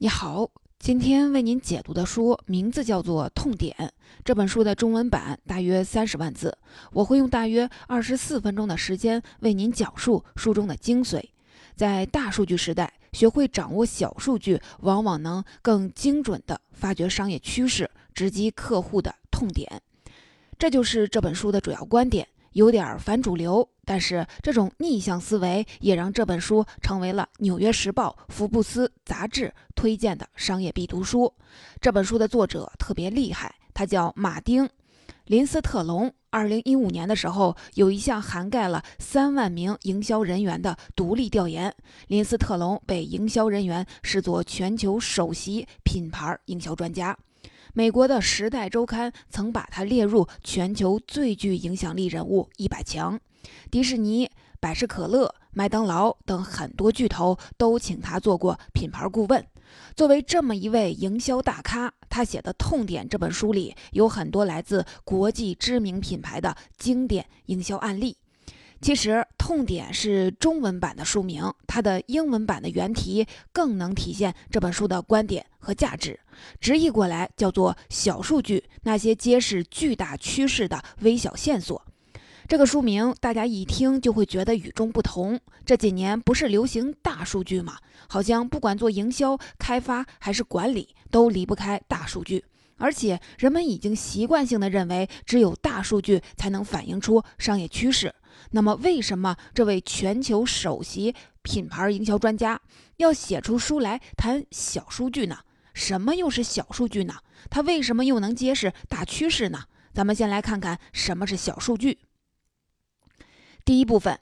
你好，今天为您解读的书名字叫做《痛点》。这本书的中文版大约三十万字，我会用大约二十四分钟的时间为您讲述书中的精髓。在大数据时代，学会掌握小数据，往往能更精准地发掘商业趋势，直击客户的痛点。这就是这本书的主要观点。有点反主流，但是这种逆向思维也让这本书成为了《纽约时报》、福布斯杂志推荐的商业必读书。这本书的作者特别厉害，他叫马丁·林斯特龙。二零一五年的时候，有一项涵盖了三万名营销人员的独立调研，林斯特龙被营销人员视作全球首席品牌营销专家。美国的《时代周刊》曾把他列入全球最具影响力人物一百强，迪士尼、百事可乐、麦当劳等很多巨头都请他做过品牌顾问。作为这么一位营销大咖，他写的《痛点》这本书里有很多来自国际知名品牌的经典营销案例。其实，《痛点》是中文版的书名，它的英文版的原题更能体现这本书的观点和价值。直译过来叫做“小数据”，那些揭示巨大趋势的微小线索。这个书名大家一听就会觉得与众不同。这几年不是流行大数据吗？好像不管做营销、开发还是管理，都离不开大数据。而且人们已经习惯性的认为，只有大数据才能反映出商业趋势。那么，为什么这位全球首席品牌营销专家要写出书来谈小数据呢？什么又是小数据呢？它为什么又能揭示大趋势呢？咱们先来看看什么是小数据。第一部分，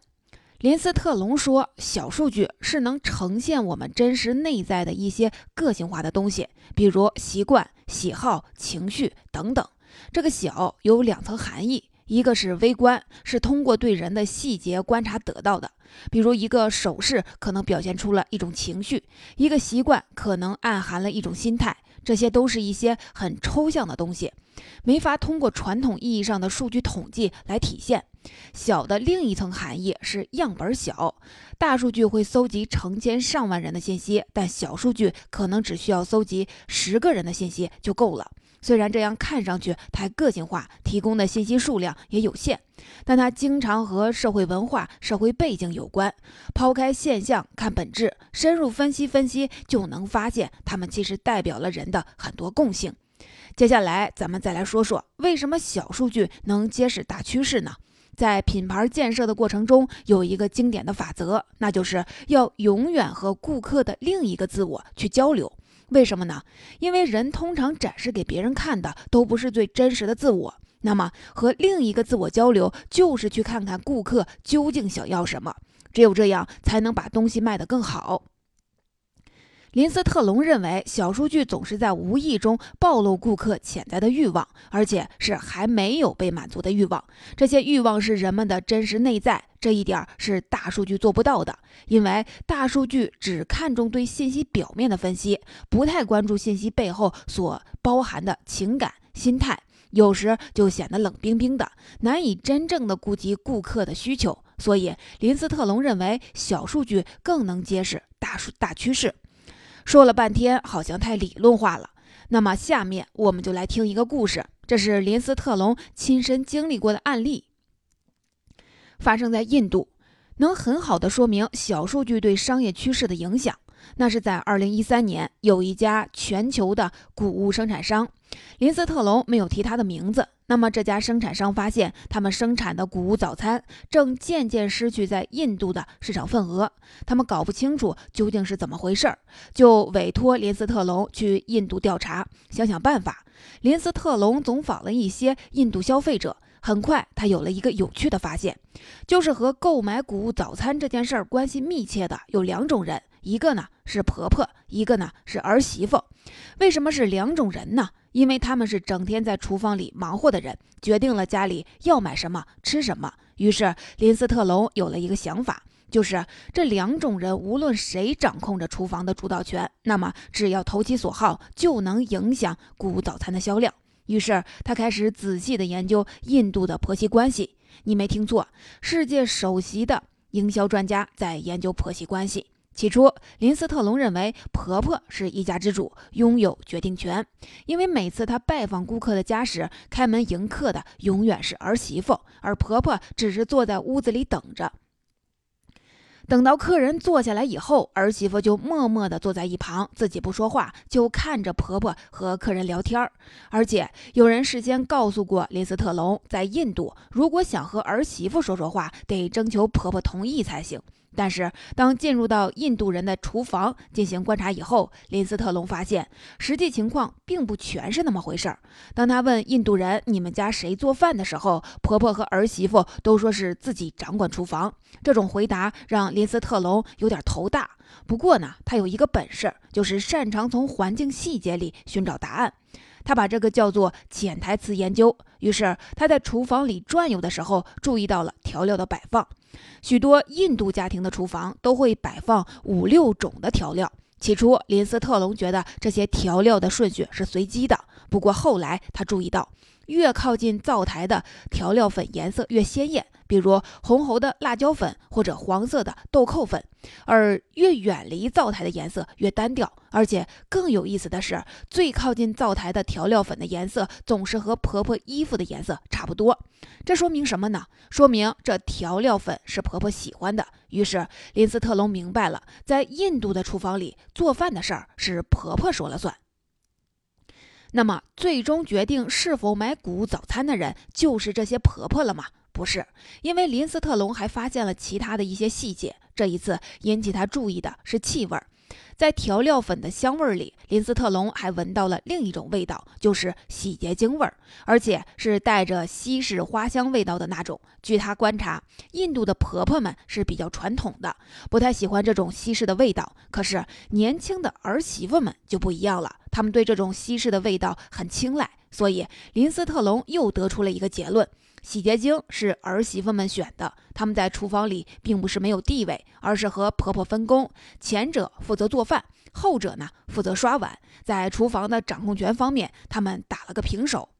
林斯特龙说，小数据是能呈现我们真实内在的一些个性化的东西，比如习惯、喜好、情绪等等。这个“小”有两层含义。一个是微观，是通过对人的细节观察得到的，比如一个手势可能表现出了一种情绪，一个习惯可能暗含了一种心态，这些都是一些很抽象的东西，没法通过传统意义上的数据统计来体现。小的另一层含义是样本小，大数据会搜集成千上万人的信息，但小数据可能只需要搜集十个人的信息就够了。虽然这样看上去太个性化，提供的信息数量也有限，但它经常和社会文化、社会背景有关。抛开现象看本质，深入分析分析，就能发现它们其实代表了人的很多共性。接下来，咱们再来说说为什么小数据能揭示大趋势呢？在品牌建设的过程中，有一个经典的法则，那就是要永远和顾客的另一个自我去交流。为什么呢？因为人通常展示给别人看的都不是最真实的自我。那么，和另一个自我交流，就是去看看顾客究竟想要什么。只有这样，才能把东西卖得更好。林斯特龙认为，小数据总是在无意中暴露顾客潜在的欲望，而且是还没有被满足的欲望。这些欲望是人们的真实内在，这一点是大数据做不到的。因为大数据只看重对信息表面的分析，不太关注信息背后所包含的情感、心态，有时就显得冷冰冰的，难以真正的顾及顾客的需求。所以，林斯特龙认为，小数据更能揭示大数大趋势。说了半天，好像太理论化了。那么，下面我们就来听一个故事，这是林斯特龙亲身经历过的案例，发生在印度，能很好的说明小数据对商业趋势的影响。那是在二零一三年，有一家全球的谷物生产商，林斯特龙没有提他的名字。那么这家生产商发现，他们生产的谷物早餐正渐渐失去在印度的市场份额。他们搞不清楚究竟是怎么回事儿，就委托林斯特龙去印度调查，想想办法。林斯特龙总访了一些印度消费者，很快他有了一个有趣的发现，就是和购买谷物早餐这件事儿关系密切的有两种人，一个呢是婆婆，一个呢是儿媳妇。为什么是两种人呢？因为他们是整天在厨房里忙活的人，决定了家里要买什么吃什么。于是林斯特龙有了一个想法，就是这两种人无论谁掌控着厨房的主导权，那么只要投其所好，就能影响谷物早餐的销量。于是他开始仔细的研究印度的婆媳关系。你没听错，世界首席的营销专家在研究婆媳关系。起初，林斯特龙认为婆婆是一家之主，拥有决定权，因为每次她拜访顾客的家时，开门迎客的永远是儿媳妇，而婆婆只是坐在屋子里等着。等到客人坐下来以后，儿媳妇就默默地坐在一旁，自己不说话，就看着婆婆和客人聊天儿。而且有人事先告诉过林斯特龙，在印度，如果想和儿媳妇说说话，得征求婆婆同意才行。但是，当进入到印度人的厨房进行观察以后，林斯特龙发现实际情况并不全是那么回事儿。当他问印度人“你们家谁做饭”的时候，婆婆和儿媳妇都说是自己掌管厨房。这种回答让林斯特龙有点头大。不过呢，他有一个本事，就是擅长从环境细节里寻找答案。他把这个叫做潜台词研究。于是他在厨房里转悠的时候，注意到了调料的摆放。许多印度家庭的厨房都会摆放五六种的调料。起初，林斯特龙觉得这些调料的顺序是随机的。不过后来，他注意到，越靠近灶台的调料粉颜色越鲜艳。比如红红的辣椒粉或者黄色的豆蔻粉，而越远离灶台的颜色越单调。而且更有意思的是，最靠近灶台的调料粉的颜色总是和婆婆衣服的颜色差不多。这说明什么呢？说明这调料粉是婆婆喜欢的。于是林斯特龙明白了，在印度的厨房里做饭的事儿是婆婆说了算。那么，最终决定是否买谷物早餐的人，就是这些婆婆了吗？不是，因为林斯特龙还发现了其他的一些细节。这一次引起他注意的是气味，在调料粉的香味里，林斯特龙还闻到了另一种味道，就是洗洁精味儿，而且是带着西式花香味道的那种。据他观察，印度的婆婆们是比较传统的，不太喜欢这种西式的味道。可是年轻的儿媳妇们就不一样了，她们对这种西式的味道很青睐。所以林斯特龙又得出了一个结论。洗洁精是儿媳妇们选的，他们在厨房里并不是没有地位，而是和婆婆分工，前者负责做饭，后者呢负责刷碗，在厨房的掌控权方面，他们打了个平手。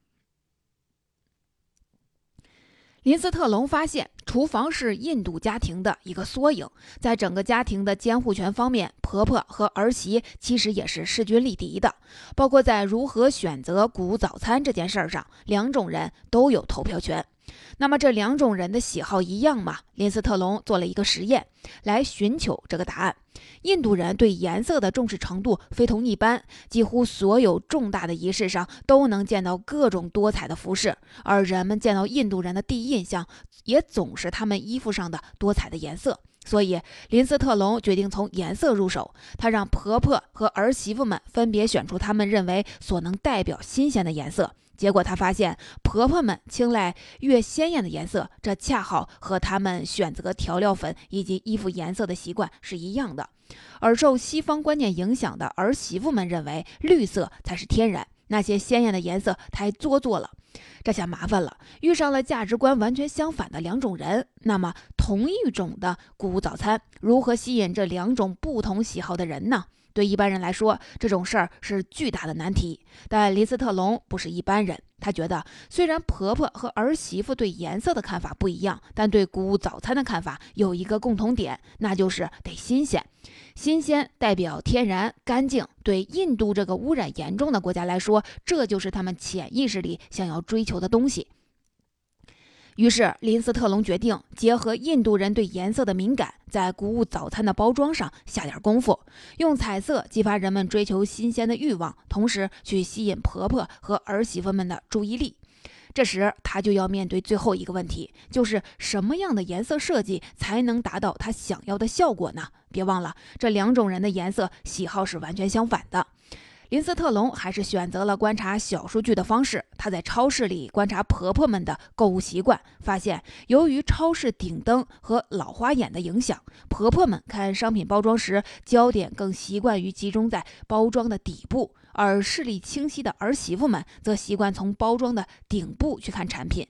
林斯特龙发现，厨房是印度家庭的一个缩影，在整个家庭的监护权方面，婆婆和儿媳其实也是势均力敌的，包括在如何选择谷早餐这件事上，两种人都有投票权。那么这两种人的喜好一样吗？林斯特龙做了一个实验，来寻求这个答案。印度人对颜色的重视程度非同一般，几乎所有重大的仪式上都能见到各种多彩的服饰，而人们见到印度人的第一印象也总是他们衣服上的多彩的颜色。所以林斯特龙决定从颜色入手，他让婆婆和儿媳妇们分别选出他们认为所能代表新鲜的颜色。结果他发现，婆婆们青睐越鲜艳的颜色，这恰好和他们选择调料粉以及衣服颜色的习惯是一样的。而受西方观念影响的儿媳妇们认为，绿色才是天然，那些鲜艳的颜色太做作了。这下麻烦了，遇上了价值观完全相反的两种人。那么，同一种的谷物早餐，如何吸引这两种不同喜好的人呢？对一般人来说，这种事儿是巨大的难题。但林斯特龙不是一般人，他觉得虽然婆婆和儿媳妇对颜色的看法不一样，但对谷物早餐的看法有一个共同点，那就是得新鲜。新鲜代表天然、干净。对印度这个污染严重的国家来说，这就是他们潜意识里想要追求的东西。于是，林斯特龙决定结合印度人对颜色的敏感，在谷物早餐的包装上下点功夫，用彩色激发人们追求新鲜的欲望，同时去吸引婆婆和儿媳妇们的注意力。这时，他就要面对最后一个问题，就是什么样的颜色设计才能达到他想要的效果呢？别忘了，这两种人的颜色喜好是完全相反的。林斯特龙还是选择了观察小数据的方式。他在超市里观察婆婆们的购物习惯，发现由于超市顶灯和老花眼的影响，婆婆们看商品包装时，焦点更习惯于集中在包装的底部，而视力清晰的儿媳妇们则习惯从包装的顶部去看产品。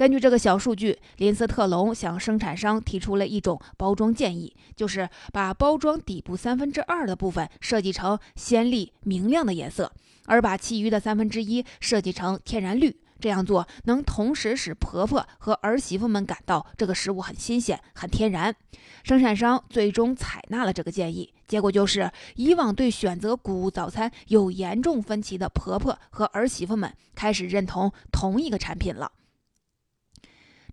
根据这个小数据，林斯特龙向生产商提出了一种包装建议，就是把包装底部三分之二的部分设计成鲜丽明亮的颜色，而把其余的三分之一设计成天然绿。这样做能同时使婆婆和儿媳妇们感到这个食物很新鲜、很天然。生产商最终采纳了这个建议，结果就是以往对选择谷物早餐有严重分歧的婆婆和儿媳妇们开始认同同一个产品了。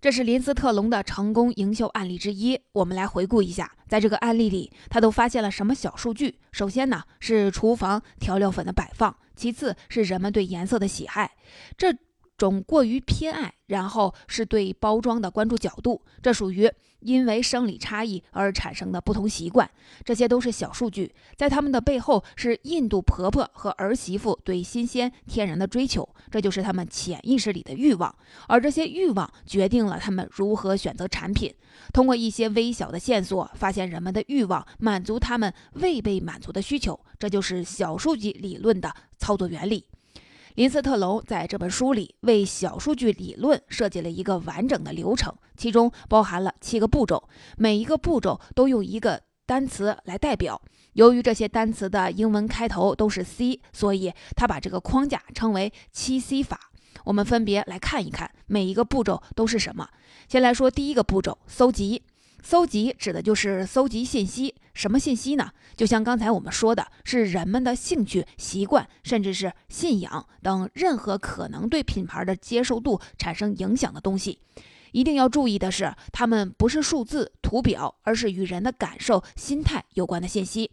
这是林斯特龙的成功营销案例之一。我们来回顾一下，在这个案例里，他都发现了什么小数据？首先呢，是厨房调料粉的摆放；其次是人们对颜色的喜爱。这种过于偏爱，然后是对包装的关注角度，这属于因为生理差异而产生的不同习惯，这些都是小数据，在他们的背后是印度婆婆和儿媳妇对新鲜天然的追求，这就是他们潜意识里的欲望，而这些欲望决定了他们如何选择产品。通过一些微小的线索，发现人们的欲望满足他们未被满足的需求，这就是小数据理论的操作原理。林斯特龙在这本书里为小数据理论设计了一个完整的流程，其中包含了七个步骤，每一个步骤都用一个单词来代表。由于这些单词的英文开头都是 C，所以他把这个框架称为七 C 法。我们分别来看一看每一个步骤都是什么。先来说第一个步骤：搜集。搜集指的就是搜集信息，什么信息呢？就像刚才我们说的，是人们的兴趣、习惯，甚至是信仰等任何可能对品牌的接受度产生影响的东西。一定要注意的是，它们不是数字、图表，而是与人的感受、心态有关的信息。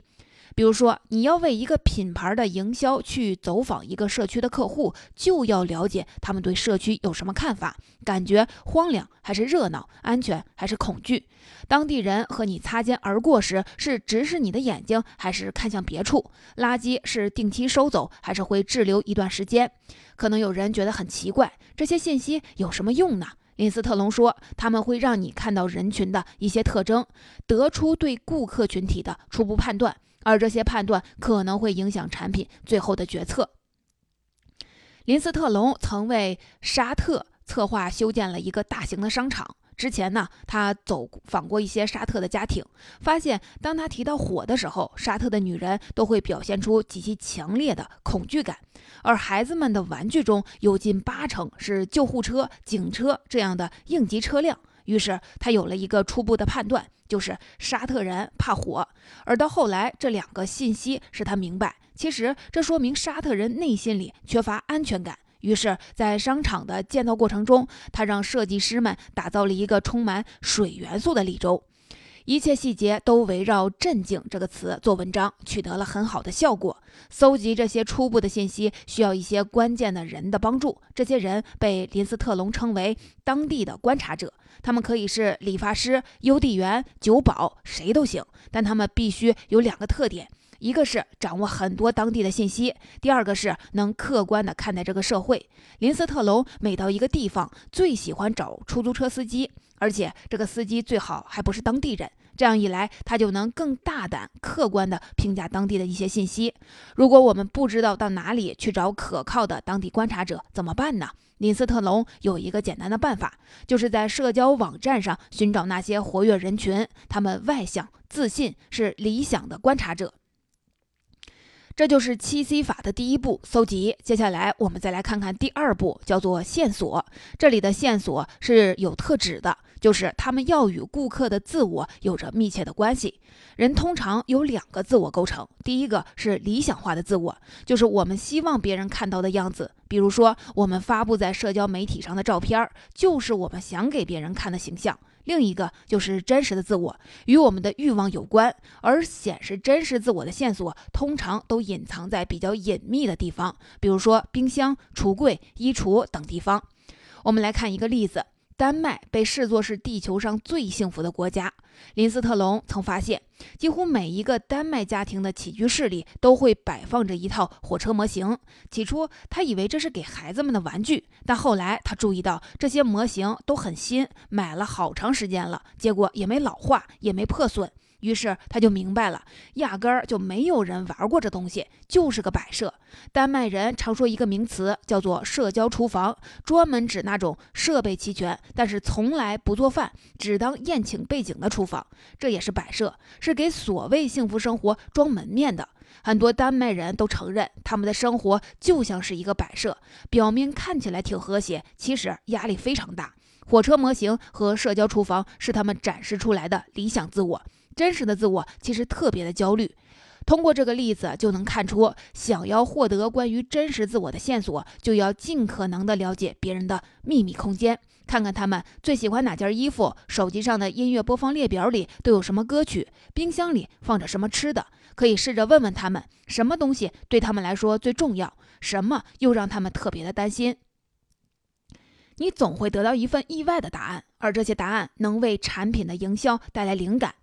比如说，你要为一个品牌的营销去走访一个社区的客户，就要了解他们对社区有什么看法，感觉荒凉还是热闹，安全还是恐惧。当地人和你擦肩而过时，是直视你的眼睛，还是看向别处？垃圾是定期收走，还是会滞留一段时间？可能有人觉得很奇怪，这些信息有什么用呢？林斯特龙说，他们会让你看到人群的一些特征，得出对顾客群体的初步判断。而这些判断可能会影响产品最后的决策。林斯特龙曾为沙特策划修建了一个大型的商场。之前呢，他走访过一些沙特的家庭，发现当他提到火的时候，沙特的女人都会表现出极其强烈的恐惧感，而孩子们的玩具中有近八成是救护车、警车这样的应急车辆。于是他有了一个初步的判断。就是沙特人怕火，而到后来，这两个信息使他明白，其实这说明沙特人内心里缺乏安全感。于是，在商场的建造过程中，他让设计师们打造了一个充满水元素的绿洲。一切细节都围绕“镇静”这个词做文章，取得了很好的效果。搜集这些初步的信息需要一些关键的人的帮助，这些人被林斯特龙称为当地的观察者。他们可以是理发师、邮递员、酒保，谁都行。但他们必须有两个特点：一个是掌握很多当地的信息；第二个是能客观地看待这个社会。林斯特龙每到一个地方，最喜欢找出租车司机。而且这个司机最好还不是当地人，这样一来，他就能更大胆、客观地评价当地的一些信息。如果我们不知道到哪里去找可靠的当地观察者，怎么办呢？林斯特龙有一个简单的办法，就是在社交网站上寻找那些活跃人群，他们外向、自信，是理想的观察者。这就是七 C 法的第一步，搜集。接下来我们再来看看第二步，叫做线索。这里的线索是有特指的，就是他们要与顾客的自我有着密切的关系。人通常有两个自我构成，第一个是理想化的自我，就是我们希望别人看到的样子。比如说，我们发布在社交媒体上的照片，就是我们想给别人看的形象。另一个就是真实的自我，与我们的欲望有关，而显示真实自我的线索通常都隐藏在比较隐秘的地方，比如说冰箱、橱柜、衣橱等地方。我们来看一个例子。丹麦被视作是地球上最幸福的国家。林斯特龙曾发现，几乎每一个丹麦家庭的起居室里都会摆放着一套火车模型。起初，他以为这是给孩子们的玩具，但后来他注意到这些模型都很新，买了好长时间了，结果也没老化，也没破损。于是他就明白了，压根儿就没有人玩过这东西，就是个摆设。丹麦人常说一个名词叫做“社交厨房”，专门指那种设备齐全，但是从来不做饭，只当宴请背景的厨房。这也是摆设，是给所谓幸福生活装门面的。很多丹麦人都承认，他们的生活就像是一个摆设，表面看起来挺和谐，其实压力非常大。火车模型和社交厨房是他们展示出来的理想自我，真实的自我其实特别的焦虑。通过这个例子就能看出，想要获得关于真实自我的线索，就要尽可能的了解别人的秘密空间，看看他们最喜欢哪件衣服，手机上的音乐播放列表里都有什么歌曲，冰箱里放着什么吃的。可以试着问问他们，什么东西对他们来说最重要，什么又让他们特别的担心。你总会得到一份意外的答案，而这些答案能为产品的营销带来灵感。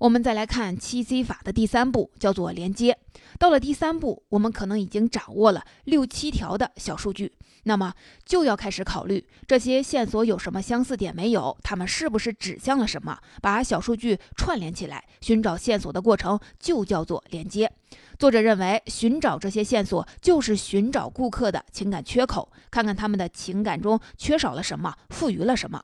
我们再来看七 C 法的第三步，叫做连接。到了第三步，我们可能已经掌握了六七条的小数据，那么就要开始考虑这些线索有什么相似点没有，它们是不是指向了什么？把小数据串联起来，寻找线索的过程就叫做连接。作者认为，寻找这些线索就是寻找顾客的情感缺口，看看他们的情感中缺少了什么，富余了什么。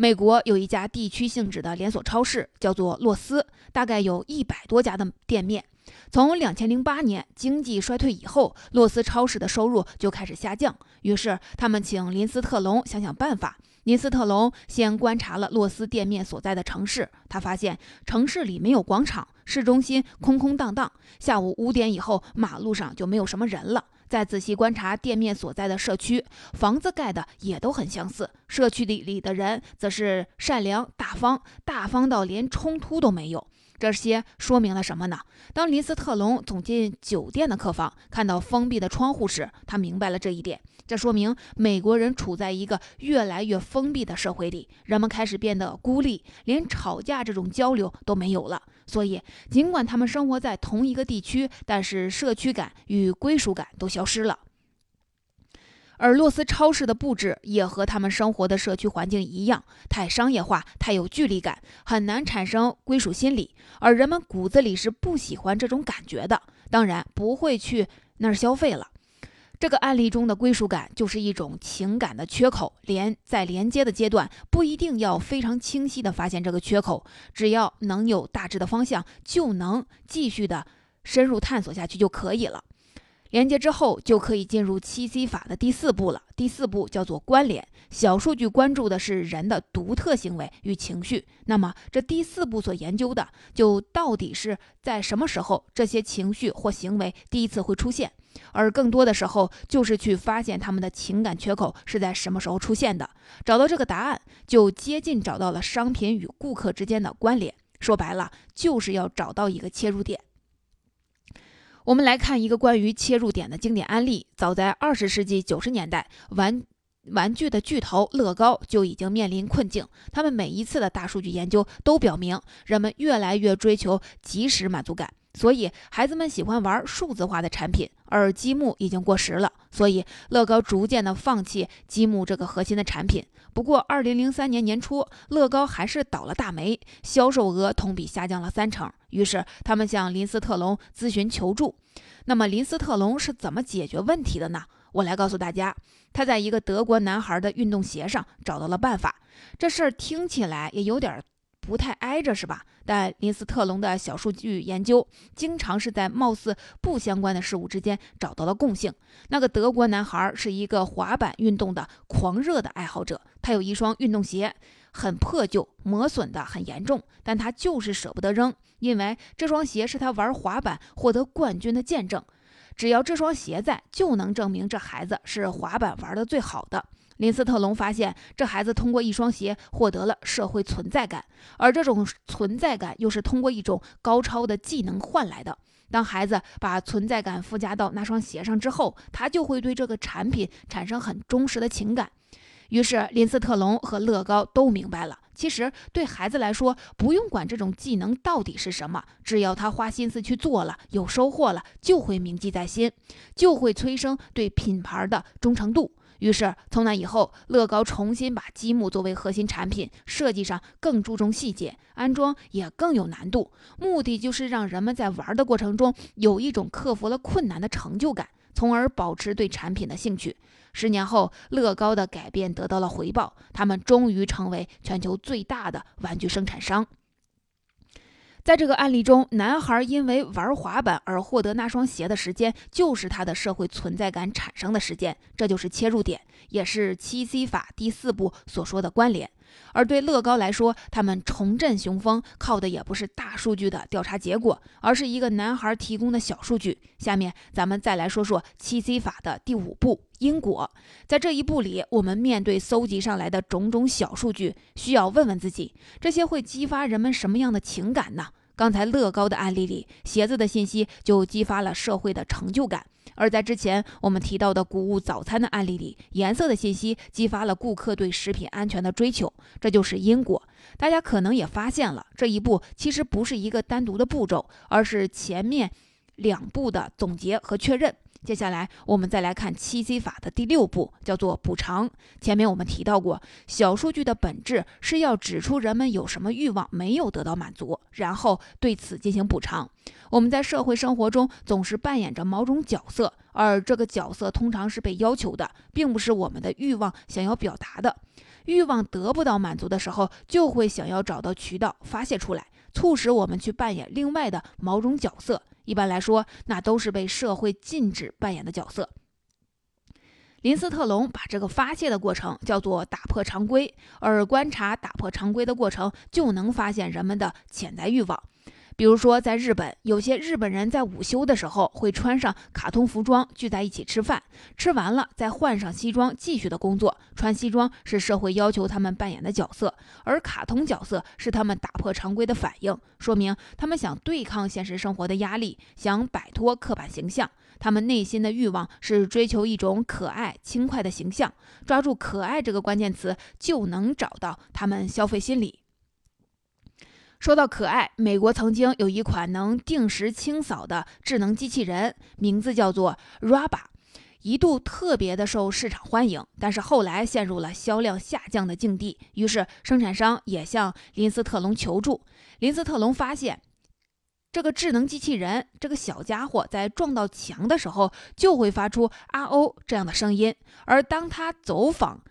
美国有一家地区性质的连锁超市，叫做洛斯，大概有一百多家的店面。从两千零八年经济衰退以后，洛斯超市的收入就开始下降。于是他们请林斯特龙想想办法。林斯特龙先观察了洛斯店面所在的城市，他发现城市里没有广场，市中心空空荡荡，下午五点以后马路上就没有什么人了。再仔细观察店面所在的社区，房子盖的也都很相似。社区里里的人则是善良大方，大方到连冲突都没有。这些说明了什么呢？当林斯特龙走进酒店的客房，看到封闭的窗户时，他明白了这一点。这说明美国人处在一个越来越封闭的社会里，人们开始变得孤立，连吵架这种交流都没有了。所以，尽管他们生活在同一个地区，但是社区感与归属感都消失了。而洛斯超市的布置也和他们生活的社区环境一样，太商业化，太有距离感，很难产生归属心理。而人们骨子里是不喜欢这种感觉的，当然不会去那儿消费了。这个案例中的归属感就是一种情感的缺口，连在连接的阶段不一定要非常清晰的发现这个缺口，只要能有大致的方向，就能继续的深入探索下去就可以了。连接之后就可以进入七 C 法的第四步了。第四步叫做关联。小数据关注的是人的独特行为与情绪，那么这第四步所研究的就到底是在什么时候这些情绪或行为第一次会出现，而更多的时候就是去发现他们的情感缺口是在什么时候出现的。找到这个答案，就接近找到了商品与顾客之间的关联。说白了，就是要找到一个切入点。我们来看一个关于切入点的经典案例。早在二十世纪九十年代，玩玩具的巨头乐高就已经面临困境。他们每一次的大数据研究都表明，人们越来越追求即时满足感，所以孩子们喜欢玩数字化的产品，而积木已经过时了。所以乐高逐渐的放弃积木这个核心的产品。不过，二零零三年年初，乐高还是倒了大霉，销售额同比下降了三成。于是，他们向林斯特龙咨询求助。那么，林斯特龙是怎么解决问题的呢？我来告诉大家，他在一个德国男孩的运动鞋上找到了办法。这事儿听起来也有点不太挨着，是吧？但林斯特龙的小数据研究，经常是在貌似不相关的事物之间找到了共性。那个德国男孩是一个滑板运动的狂热的爱好者，他有一双运动鞋，很破旧，磨损的很严重，但他就是舍不得扔，因为这双鞋是他玩滑板获得冠军的见证。只要这双鞋在，就能证明这孩子是滑板玩的最好的。林斯特龙发现，这孩子通过一双鞋获得了社会存在感，而这种存在感又是通过一种高超的技能换来的。当孩子把存在感附加到那双鞋上之后，他就会对这个产品产生很忠实的情感。于是，林斯特龙和乐高都明白了，其实对孩子来说，不用管这种技能到底是什么，只要他花心思去做了，有收获了，就会铭记在心，就会催生对品牌的忠诚度。于是从那以后，乐高重新把积木作为核心产品，设计上更注重细节，安装也更有难度，目的就是让人们在玩的过程中有一种克服了困难的成就感，从而保持对产品的兴趣。十年后，乐高的改变得到了回报，他们终于成为全球最大的玩具生产商。在这个案例中，男孩因为玩滑板而获得那双鞋的时间，就是他的社会存在感产生的时间，这就是切入点，也是七 C 法第四步所说的关联。而对乐高来说，他们重振雄风靠的也不是大数据的调查结果，而是一个男孩提供的小数据。下面咱们再来说说七 C 法的第五步因果。在这一步里，我们面对搜集上来的种种小数据，需要问问自己：这些会激发人们什么样的情感呢？刚才乐高的案例里，鞋子的信息就激发了社会的成就感；而在之前我们提到的谷物早餐的案例里，颜色的信息激发了顾客对食品安全的追求。这就是因果。大家可能也发现了，这一步其实不是一个单独的步骤，而是前面两步的总结和确认。接下来，我们再来看七 C 法的第六步，叫做补偿。前面我们提到过，小数据的本质是要指出人们有什么欲望没有得到满足，然后对此进行补偿。我们在社会生活中总是扮演着某种角色，而这个角色通常是被要求的，并不是我们的欲望想要表达的。欲望得不到满足的时候，就会想要找到渠道发泄出来，促使我们去扮演另外的某种角色。一般来说，那都是被社会禁止扮演的角色。林斯特龙把这个发泄的过程叫做打破常规，而观察打破常规的过程，就能发现人们的潜在欲望。比如说，在日本，有些日本人在午休的时候会穿上卡通服装聚在一起吃饭，吃完了再换上西装继续的工作。穿西装是社会要求他们扮演的角色，而卡通角色是他们打破常规的反应，说明他们想对抗现实生活的压力，想摆脱刻板形象。他们内心的欲望是追求一种可爱、轻快的形象。抓住“可爱”这个关键词，就能找到他们消费心理。说到可爱，美国曾经有一款能定时清扫的智能机器人，名字叫做 Raba，一度特别的受市场欢迎，但是后来陷入了销量下降的境地。于是生产商也向林斯特隆求助。林斯特隆发现，这个智能机器人这个小家伙在撞到墙的时候，就会发出啊哦这样的声音，而当他走访。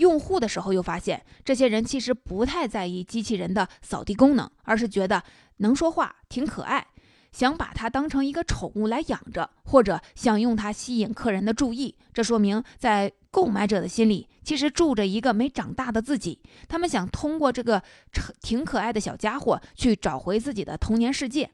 用户的时候又发现，这些人其实不太在意机器人的扫地功能，而是觉得能说话挺可爱，想把它当成一个宠物来养着，或者想用它吸引客人的注意。这说明在购买者的心里，其实住着一个没长大的自己。他们想通过这个挺可爱的小家伙去找回自己的童年世界。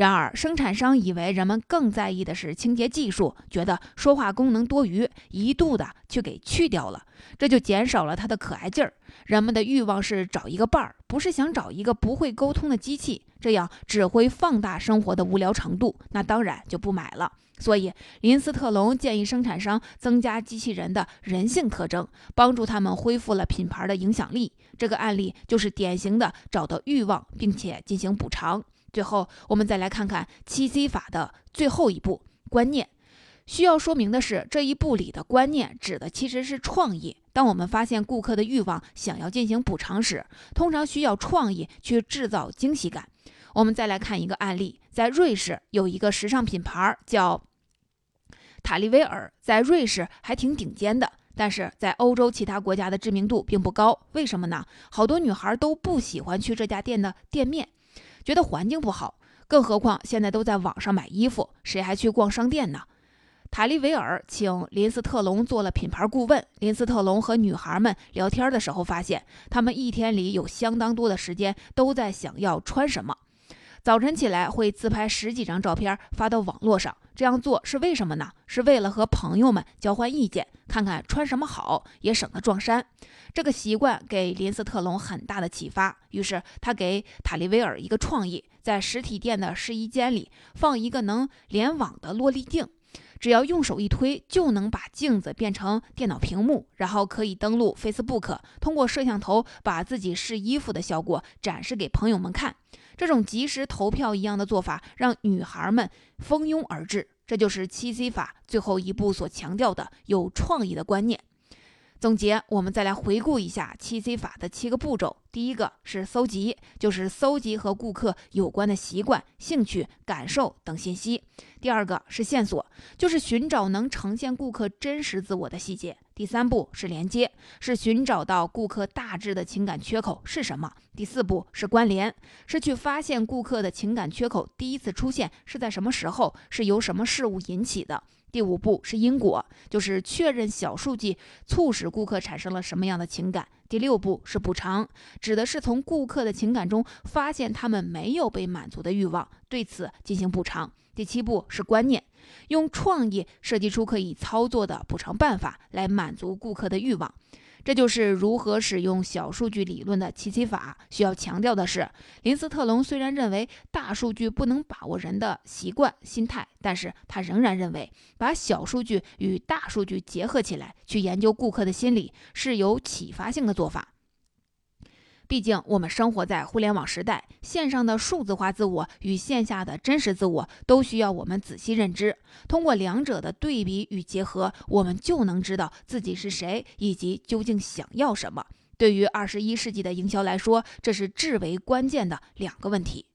然而，生产商以为人们更在意的是清洁技术，觉得说话功能多余，一度的去给去掉了，这就减少了它的可爱劲儿。人们的欲望是找一个伴儿，不是想找一个不会沟通的机器，这样只会放大生活的无聊程度，那当然就不买了。所以，林斯特龙建议生产商增加机器人的人性特征，帮助他们恢复了品牌的影响力。这个案例就是典型的找到欲望，并且进行补偿。最后，我们再来看看七 C 法的最后一步——观念。需要说明的是，这一步里的观念指的其实是创意。当我们发现顾客的欲望，想要进行补偿时，通常需要创意去制造惊喜感。我们再来看一个案例：在瑞士有一个时尚品牌叫塔利威尔，在瑞士还挺顶尖的，但是在欧洲其他国家的知名度并不高。为什么呢？好多女孩都不喜欢去这家店的店面。觉得环境不好，更何况现在都在网上买衣服，谁还去逛商店呢？塔利维尔请林斯特龙做了品牌顾问。林斯特龙和女孩们聊天的时候发现，他们一天里有相当多的时间都在想要穿什么。早晨起来会自拍十几张照片发到网络上，这样做是为什么呢？是为了和朋友们交换意见，看看穿什么好，也省得撞衫。这个习惯给林斯特龙很大的启发，于是他给塔利威尔一个创意，在实体店的试衣间里放一个能联网的落地镜。只要用手一推，就能把镜子变成电脑屏幕，然后可以登录 Facebook，通过摄像头把自己试衣服的效果展示给朋友们看。这种即时投票一样的做法，让女孩们蜂拥而至。这就是七 C 法最后一步所强调的有创意的观念。总结，我们再来回顾一下七 C 法的七个步骤。第一个是搜集，就是搜集和顾客有关的习惯、兴趣、感受等信息。第二个是线索，就是寻找能呈现顾客真实自我的细节。第三步是连接，是寻找到顾客大致的情感缺口是什么。第四步是关联，是去发现顾客的情感缺口第一次出现是在什么时候，是由什么事物引起的。第五步是因果，就是确认小数据促使顾客产生了什么样的情感。第六步是补偿，指的是从顾客的情感中发现他们没有被满足的欲望，对此进行补偿。第七步是观念，用创意设计出可以操作的补偿办法来满足顾客的欲望。这就是如何使用小数据理论的七七法。需要强调的是，林斯特龙虽然认为大数据不能把握人的习惯、心态，但是他仍然认为把小数据与大数据结合起来，去研究顾客的心理是有启发性的做法。毕竟，我们生活在互联网时代，线上的数字化自我与线下的真实自我都需要我们仔细认知。通过两者的对比与结合，我们就能知道自己是谁以及究竟想要什么。对于二十一世纪的营销来说，这是至为关键的两个问题。